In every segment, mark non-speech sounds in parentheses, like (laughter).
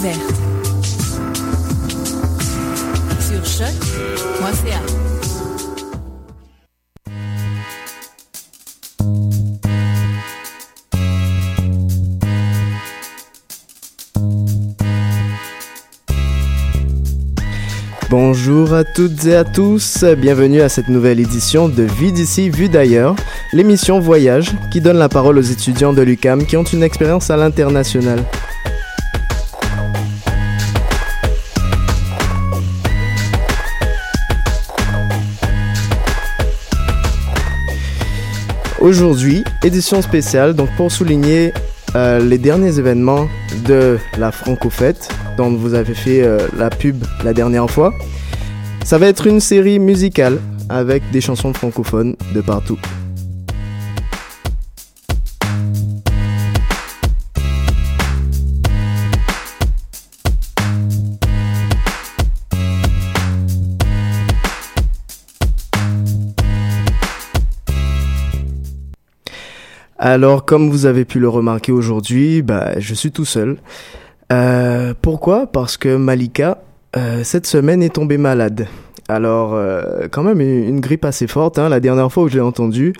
Sur. Bonjour à toutes et à tous, bienvenue à cette nouvelle édition de Vie d'ici, vue d'ailleurs, l'émission Voyage qui donne la parole aux étudiants de l'UCAM qui ont une expérience à l'international. Aujourd'hui, édition spéciale, donc pour souligner euh, les derniers événements de la Francofête, dont vous avez fait euh, la pub la dernière fois. Ça va être une série musicale avec des chansons francophones de partout. Alors, comme vous avez pu le remarquer aujourd'hui, bah, je suis tout seul. Euh, pourquoi? Parce que Malika, euh, cette semaine, est tombée malade. Alors, euh, quand même, une, une grippe assez forte. Hein. La dernière fois où je l'ai entendue,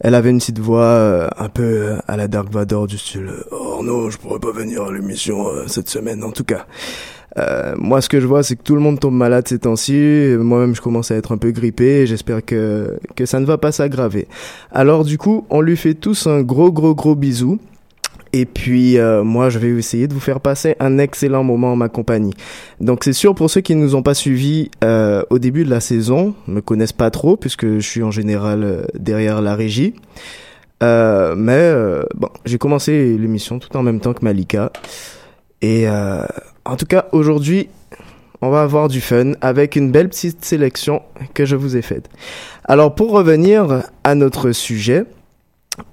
elle avait une petite voix euh, un peu euh, à la Dark Vador du style « Oh non, je pourrais pas venir à l'émission euh, cette semaine, en tout cas. Euh, moi, ce que je vois, c'est que tout le monde tombe malade ces temps-ci. Moi-même, je commence à être un peu grippé. J'espère que, que ça ne va pas s'aggraver. Alors, du coup, on lui fait tous un gros, gros, gros bisou. Et puis, euh, moi, je vais essayer de vous faire passer un excellent moment en ma compagnie. Donc, c'est sûr, pour ceux qui ne nous ont pas suivis euh, au début de la saison, me connaissent pas trop, puisque je suis en général euh, derrière la régie. Euh, mais, bon, j'ai commencé l'émission tout en même temps que Malika. Et euh, en tout cas, aujourd'hui, on va avoir du fun avec une belle petite sélection que je vous ai faite. Alors, pour revenir à notre sujet,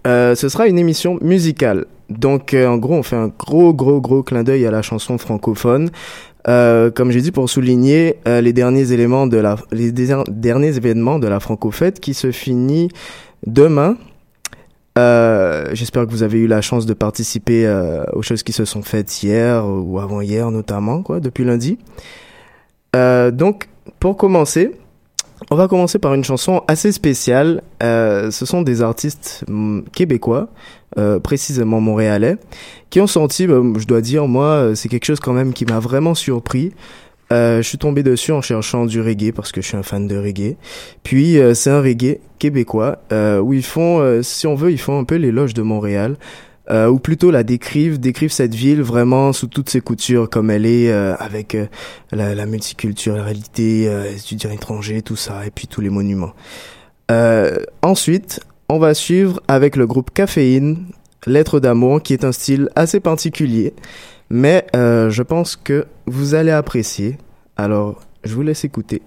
euh, ce sera une émission musicale. Donc, euh, en gros, on fait un gros, gros, gros clin d'œil à la chanson francophone. Euh, comme j'ai dit, pour souligner euh, les derniers éléments de la, les derniers événements de la Francofête qui se finit demain. Euh, J'espère que vous avez eu la chance de participer euh, aux choses qui se sont faites hier ou avant-hier notamment, quoi, depuis lundi. Euh, donc, pour commencer, on va commencer par une chanson assez spéciale. Euh, ce sont des artistes mm, québécois, précisément montréalais, qui ont sorti, bah, je dois dire, moi, c'est quelque chose quand même qui m'a vraiment surpris. Euh, je suis tombé dessus en cherchant du reggae parce que je suis un fan de reggae. Puis euh, c'est un reggae québécois euh, où ils font, si on veut, ils font un peu l'éloge de Montréal. Ou plutôt la décrivent, décrivent cette ville vraiment sous toutes ses coutures comme elle est, avec la, la multiculturalité, euh, étudiants étrangers, tout ça, et puis tous les monuments. Ensuite, on va suivre avec le groupe Caféine, Lettre d'amour, qui est un style assez particulier, mais je pense que vous allez apprécier. Alors, je vous laisse écouter.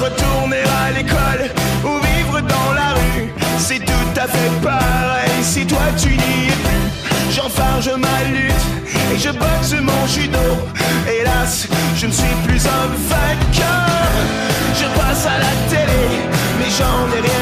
Retourner à l'école ou vivre dans la rue, c'est tout à fait pareil si toi tu n'y es plus. J'enfarge ma lutte et je boxe mon judo. Hélas, je ne suis plus un vainqueur. Je passe à la télé j'en ai rien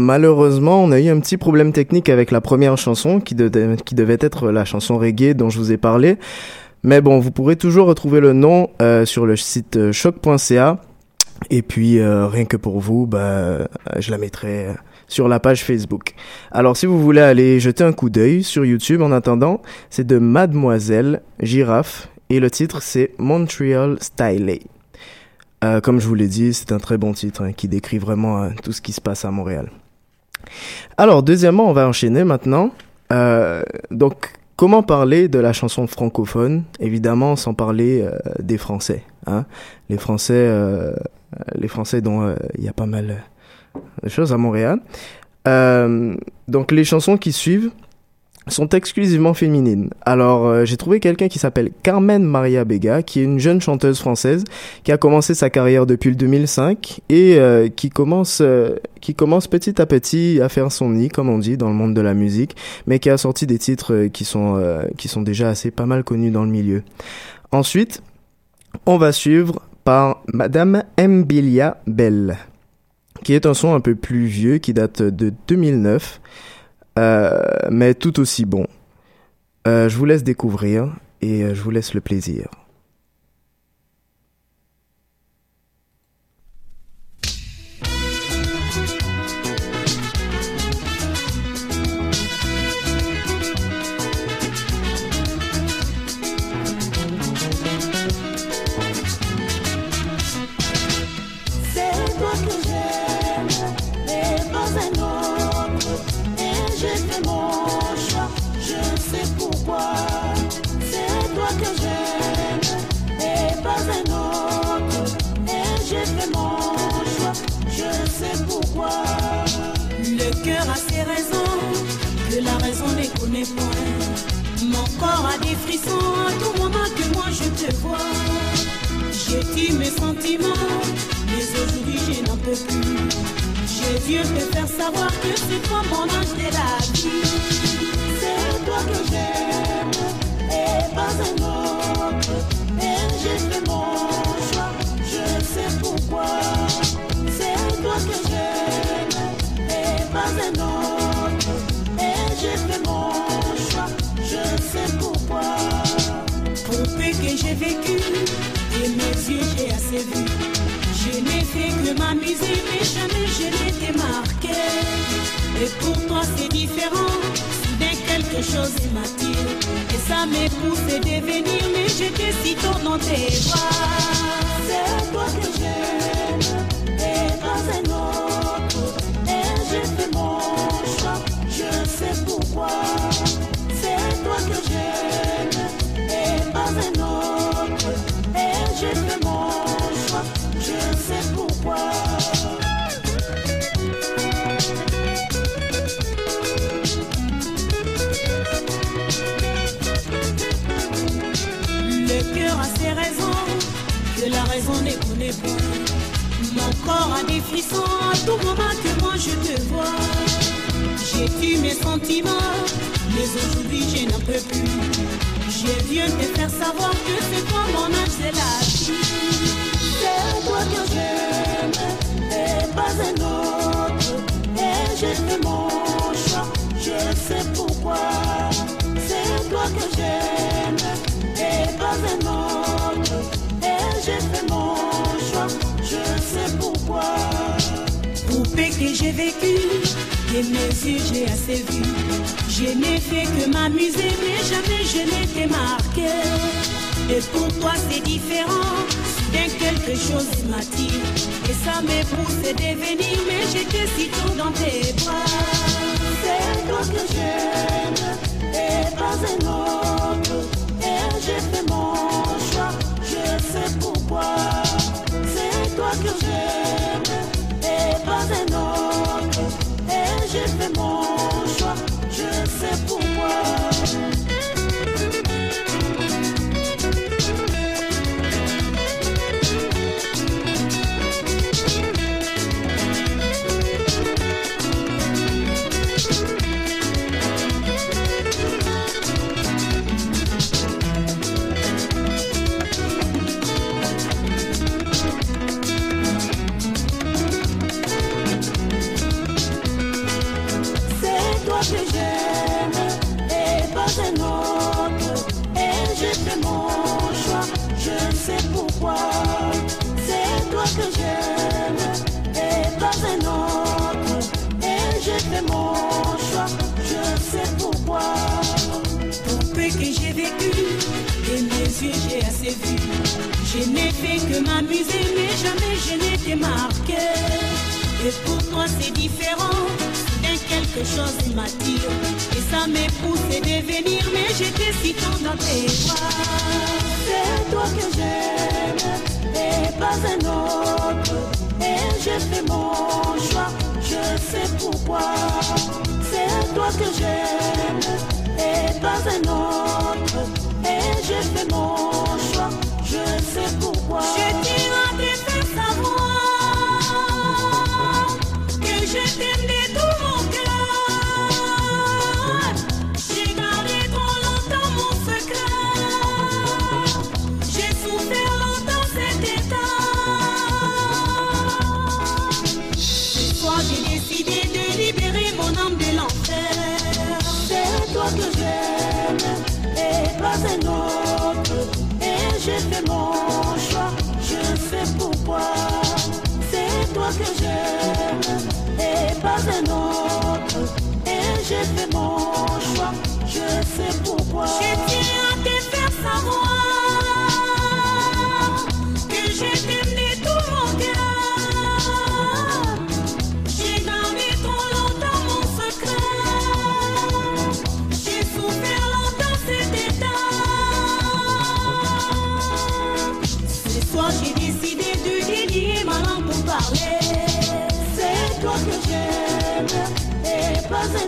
Malheureusement, on a eu un petit problème technique avec la première chanson qui, de- qui devait être la chanson reggae dont je vous ai parlé. Mais bon, vous pourrez toujours retrouver le nom euh, sur le site euh, choc.ca. Et puis, euh, rien que pour vous, bah, je la mettrai sur la page Facebook. Alors, si vous voulez aller jeter un coup d'œil sur YouTube en attendant, c'est de Mademoiselle Girafe. Et le titre, c'est Montreal Stylé. Euh, comme je vous l'ai dit, c'est un très bon titre hein, qui décrit vraiment tout ce qui se passe à Montréal. Alors, deuxièmement, on va enchaîner maintenant. Euh, donc, comment parler de la chanson francophone, évidemment sans parler euh, des Français. Hein les Français, euh, les Français dont il y a pas mal de choses à Montréal. Donc les chansons qui suivent sont exclusivement féminines. Alors euh, j'ai trouvé quelqu'un qui s'appelle Carmen Maria Bega, qui est une jeune chanteuse française qui a commencé sa carrière depuis le 2005 et euh, qui commence euh, qui commence petit à petit à faire son nid, comme on dit, dans le monde de la musique, mais qui a sorti des titres euh, qui sont euh, qui sont déjà assez pas mal connus dans le milieu. Ensuite, on va suivre par Madame Mbilia Bell, qui est un son un peu plus vieux qui date de 2009 euh, mais tout aussi bon. Euh, je vous laisse découvrir et euh, je vous laisse le plaisir. Mon corps a des frissons, à tout moment que moi je te vois. J'ai dit mes sentiments, mais aujourd'hui je n'en peux plus. Je viens te faire savoir que c'est toi mon ange de la vie. C'est toi que j'aime, et pas un autre. Et j'ai fait mon choix, je sais pourquoi. C'est toi que j'aime, et pas un autre. Vécu, et mes yeux j'ai assez vu. Je n'ai fait que m'amuser, mais jamais je n'étais marqué. Et pour toi c'est différent, soudain quelque chose m'attire. Et ça me pousse à devenir, mais j'étais si tôt dans tes bras. C'est toi que j'aime, et. Mon corps a des frissons à tout moment que moi je te vois. J'ai tué mes sentiments, mais aujourd'hui je n'en peux plus. Je viens te faire savoir que c'est toi mon âge, c'est la vie. C'est toi que j'aime, et pas un autre. Poupée que j'ai vécu, et mes yeux j'ai assez vu. Je n'ai fait que m'amuser, mais jamais je n'étais marqué. Et pour toi c'est différent, soudain quelque chose m'attire. Et ça me pousse devenir, mais j'étais si tôt dans tes bras. C'est toi que j'aime, et pas un autre. Et j'ai fait mon choix, je sais pourquoi. Fait que m'amuser, mais jamais je n'étais marqué. Et pour toi c'est différent, soudain quelque chose m'attire. Et ça m'épousse de devenir, mais j'étais si tendre dans tes bras. C'est toi que j'aime et pas un autre. Et j'ai fait mon choix, je sais pourquoi. C'est toi que j'aime et pas un autre. Et j'aime et pas un autre. Et j'ai fait mon choix, je sais pourquoi. Et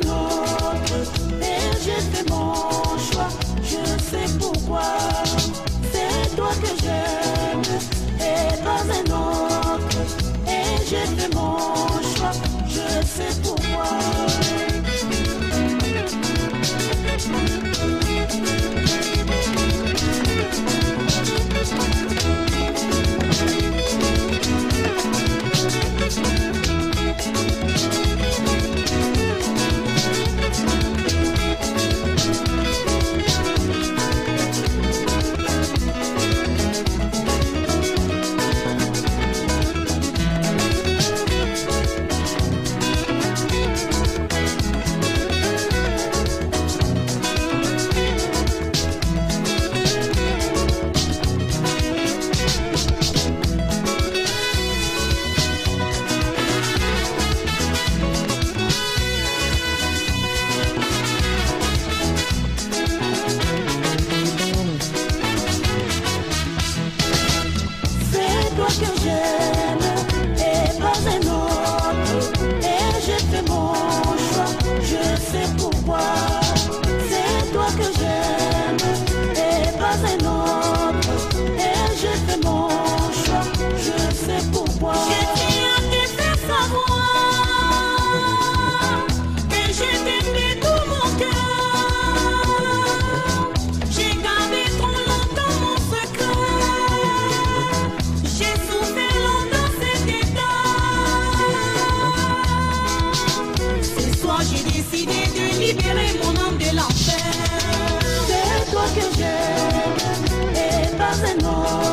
décidé de libérer mon âme de l'enfer. C'est toi que j'aime et pas un autre.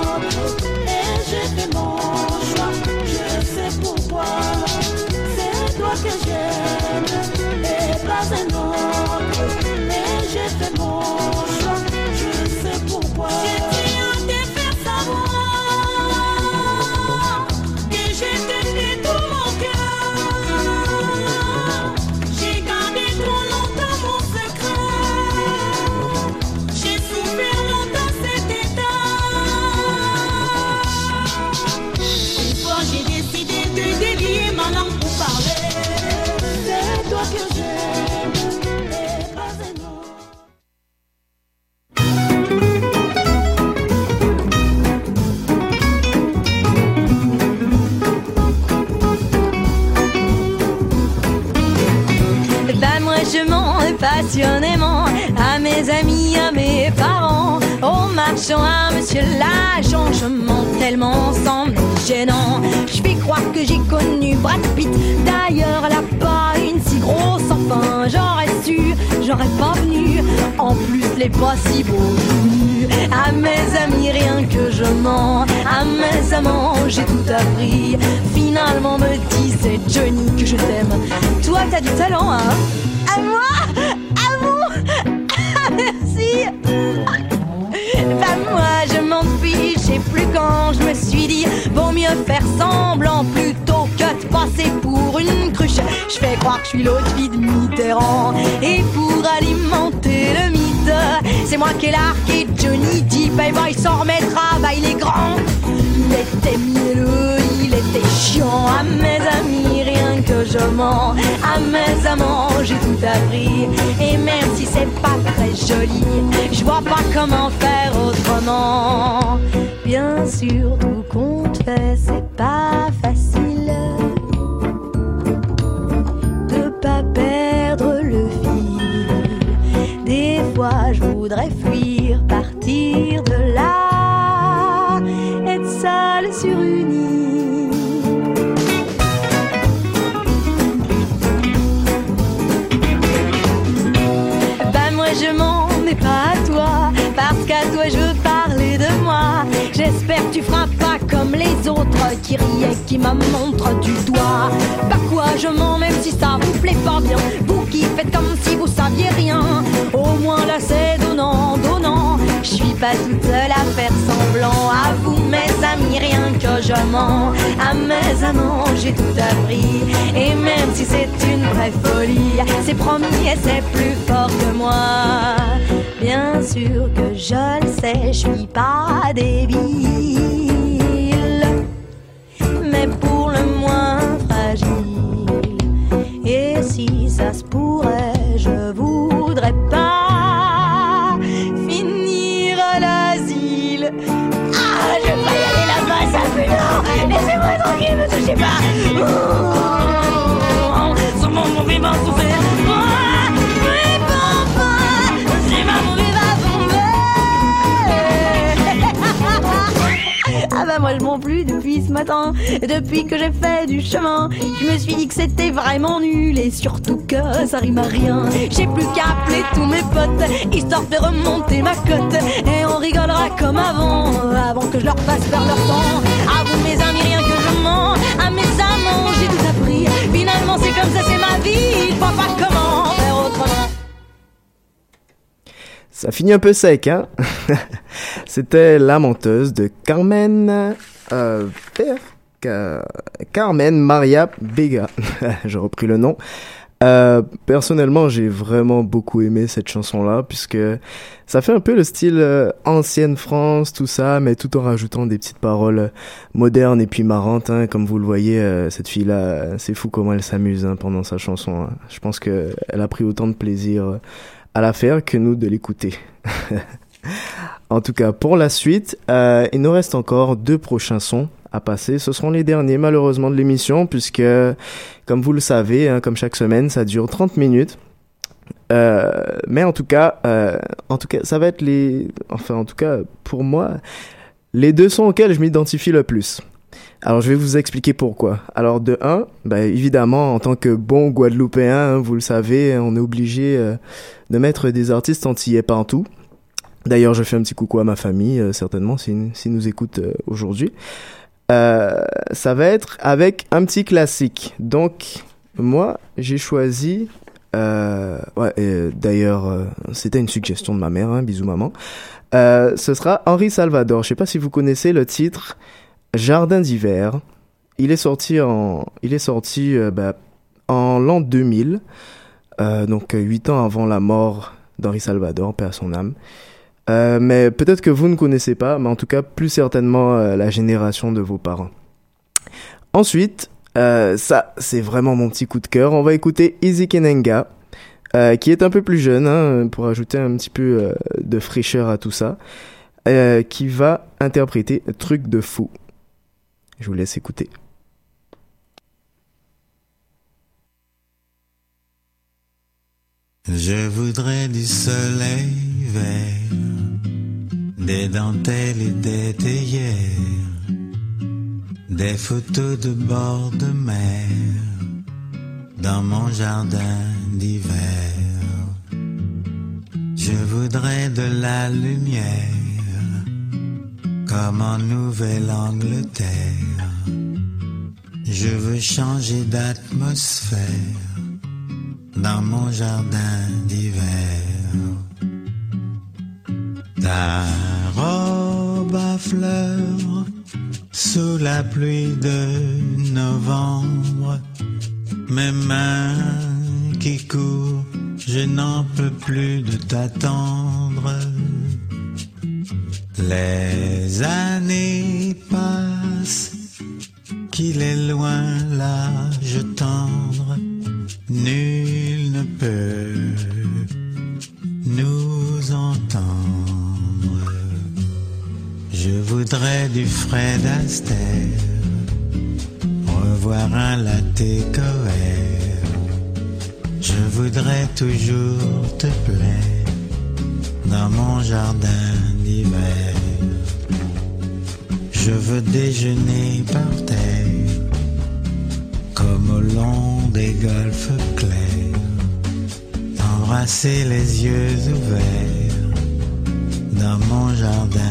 Passionnément à mes amis, à mes parents, au marchand, à monsieur l'agent, je mens tellement sans gênant. Je vais croire que j'ai connu Brad Pitt, d'ailleurs elle a pas une si grosse enfin, j'aurais su, j'aurais pas venu, en plus les pas si beaux nus. À mes amis rien que je mens, à mes amants j'ai tout appris. Finalement me dit c'est Johnny que je t'aime. Toi t'as du talent hein? À moi? Bah moi je m'en fiche et plus quand je me suis dit Vaut mieux faire semblant plutôt que de passer pour une cruche Je fais croire que je suis l'autre fille de Mitterrand. Et pour alimenter le mythe, c'est moi qui ai largué Johnny Depp. Et bah, il s'en remettra, bah, il est grand. Il était mielleux, il était chiant. À mes amis, À mes amants, j'ai tout appris. Et même si c'est pas très joli, je vois pas comment faire autrement. Bien sûr, tout compte fait, c'est pas facile de pas perdre le fil. Des fois, je voudrais fuir, partir de là, être seule sur une île. Je veux parler de moi. J'espère que tu feras pas comme les autres qui riaient, qui me montrent du doigt. Bah quoi, je mens, même si ça vous plaît pas bien. Vous qui faites comme si vous saviez rien. Au moins là c'est donnant, donnant. Je suis pas toute seule à faire semblant. À vous mes amis, rien que je mens. À mes amants, j'ai tout appris. Et même si c'est une vraie folie, c'est promis et c'est plus fort que moi. Bien sûr que je le sais, je suis pas débile. Mais pour le moins fragile. Et si ça se pourrait, je voudrais pas finir l'asile. Ah, je vais y aller là-bas, ça fait non Laissez-moi tranquille, ne touchez pas Oh, Sur mon va souffrir Moi je m'en plus depuis ce matin. Depuis que j'ai fait du chemin Je me suis dit que c'était vraiment nul Et surtout que ça rime à rien. J'ai plus qu'à appeler tous mes potes Histoire de remonter ma cote. Et on rigolera comme avant Avant que je leur fasse Ça finit un peu sec, hein (laughs) C'était La menteuse de Carmen... Euh, Carmen Maria Vega. (laughs) J'ai repris le nom. Euh, personnellement, j'ai vraiment beaucoup aimé cette chanson-là, puisque ça fait un peu le style euh, ancienne France, tout ça, mais tout en rajoutant des petites paroles euh, modernes et puis marrantes. Hein, comme vous le voyez, euh, cette fille-là, c'est fou comment elle s'amuse hein, pendant sa chanson. hein. Je pense que elle a pris autant de plaisir à la faire que nous de l'écouter. (laughs) en tout cas, pour la suite, euh, il nous reste encore deux prochains sons à passer. Ce seront les derniers, malheureusement, de l'émission, puisque, comme vous le savez, hein, comme chaque semaine, ça dure 30 minutes. Euh, mais en tout cas, euh, en tout cas, ça va être les, enfin, en tout cas, pour moi, les deux sons auxquels je m'identifie le plus. Alors, je vais vous expliquer pourquoi. Alors, de un, bah, évidemment, en tant que bon Guadeloupéen, hein, vous le savez, on est obligé euh, de mettre des artistes antillais partout. D'ailleurs, je fais un petit coucou à ma famille, euh, certainement, s'ils si nous écoutent euh, aujourd'hui. Ça va être avec un petit classique. Donc, moi, j'ai choisi... D'ailleurs, c'était une suggestion de ma mère, hein, bisous maman. Ce sera Henri Salvador. Je sais pas si vous connaissez le titre Jardin d'hiver. Il est sorti en, il est sorti euh, bah, en l'an 2000, euh, donc euh, huit ans avant la mort d'Henri Salvador, à son âme. Mais peut-être que vous ne connaissez pas, mais en tout cas plus certainement la génération de vos parents. Ensuite, ça c'est vraiment mon petit coup de cœur. On va écouter Easy Kenenga, qui est un peu plus jeune, hein, pour ajouter un petit peu de fraîcheur à tout ça, qui va interpréter Truc de fou. Je vous laisse écouter. Je voudrais du soleil vert, des dentelles et des théières, des photos de bord de mer dans mon jardin d'hiver. Je voudrais de la lumière comme en Nouvelle-Angleterre. Je veux changer d'atmosphère dans mon jardin d'hiver. Ta robe à fleurs sous la pluie de novembre Mes mains qui courent, je n'en peux plus de t'attendre. Les années passent, qu'il est loin l'âge tendre, nul ne peut nous entendre. Je voudrais du Fred Astaire, revoir un latte coère. Je voudrais toujours te plaire dans mon jardin d'hiver. Je veux déjeuner par terre, comme au long des golfes clairs, embrasser les yeux ouverts dans mon jardin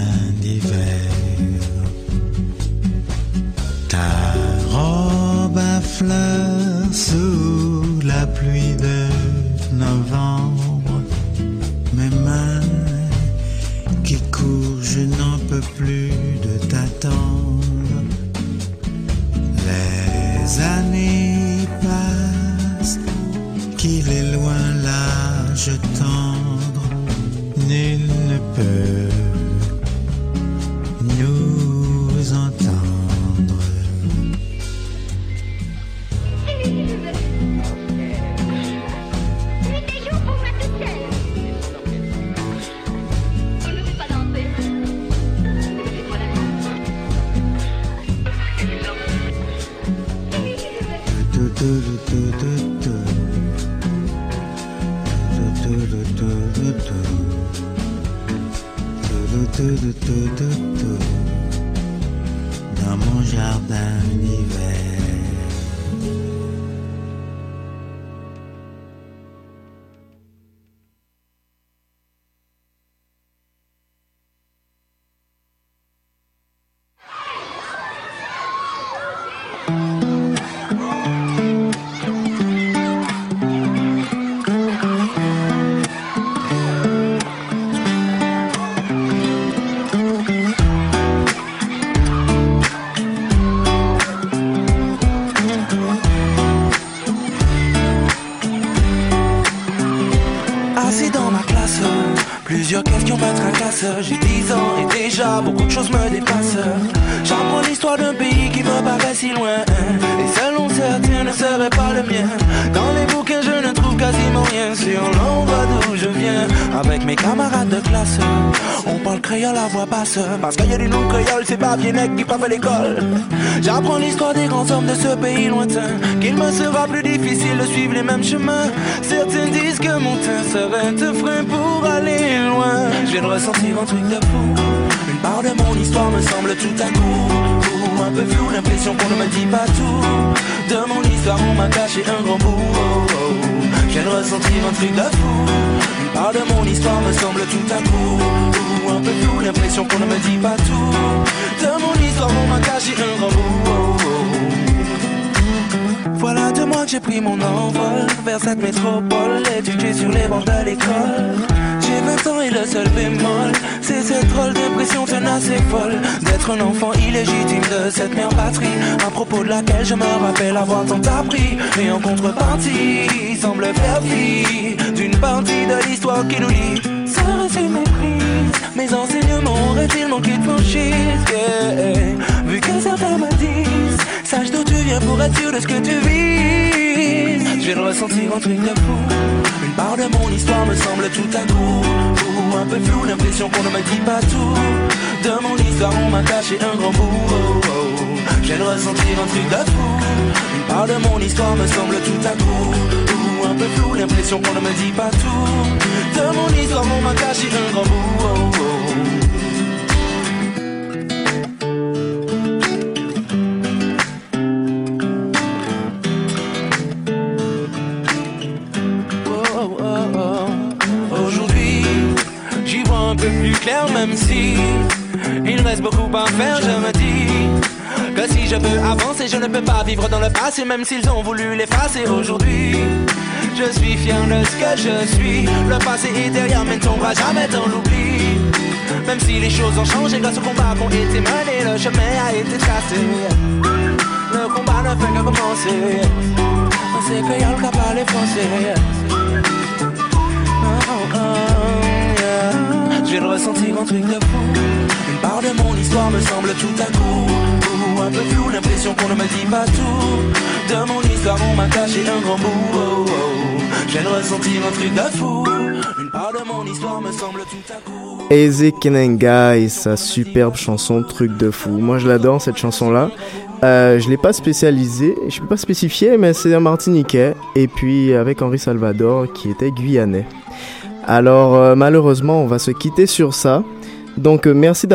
Dans mon jardin d'hiver. Sur l'endroit d'où je viens. Avec mes camarades de classe, on parle créole à voix basse. Parce qu'il y a des noms créoles, c'est pas bien qui pas fait l'école. J'apprends l'histoire des grands hommes de ce pays lointain. Qu'il me sera plus difficile de suivre les mêmes chemins. Certains disent que mon teint serait un frein pour aller loin. Je viens de ressentir un truc de fou. Une part de mon histoire me semble tout à coup ou un peu flou, l'impression qu'on ne me dit pas tout. De mon histoire, on m'a caché un grand bout. Viens de ressentir un truc de fou. Une part de mon histoire me semble tout à coup ou un peu flou, l'impression qu'on ne me dit pas tout. De mon histoire, on m'a caché un grand. Voilà deux mois que j'ai pris mon envol vers cette métropole, éduqué sur les bancs de l'école. J'ai 20 ans et le seul bémol, c'est cette drôle d'impression tenace et folle d'être un enfant illégitime de cette mère patrie, à propos de laquelle je me rappelle avoir tant appris. Et en contrepartie, semble faire fi d'une partie de l'histoire qui nous lie. Serait-il méprise Mes enseignements auraient-ils manqué de franchise Yeah. Vu que certains me disent Sache d'où tu viens pour être sûr de ce que tu vis Je viens de ressentir un truc de fou Une part de mon histoire me semble tout à coup. Ou un peu flou, l'impression qu'on ne me dit pas tout. De mon histoire on m'a caché un grand bout. Oh, oh. Je viens de ressentir un truc de fou Une part de mon histoire me semble tout à coup. Ou un peu flou, l'impression qu'on ne me dit pas tout De mon histoire on m'a caché un grand bout oh, oh. Oh. Aujourd'hui, j'y vois un peu plus clair, même si il reste beaucoup à faire. Je veux avancer, je ne peux pas vivre dans le passé, même s'ils ont voulu l'effacer. Aujourd'hui, je suis fier de ce que je suis. Le passé est derrière, mais ne tombera jamais dans l'oubli. Même si les choses ont changé grâce aux combats qui ont été menés, le chemin a été tracé. Le combat ne fait que commencer. C'est que y'a le cap à les. Oh, oh. J'ai le ressenti un truc de fou. Une part de mon histoire me semble tout à coup. Un peu. Eze Kenenga et sa superbe chanson Truc de fou. Moi je l'adore cette chanson là. Euh, je l'ai pas spécialisé, je peux pas spécifier, mais c'est un Martiniquais et puis avec Henri Salvador qui était guyanais. Alors euh, malheureusement on va se quitter sur ça. Donc euh, merci d'avoir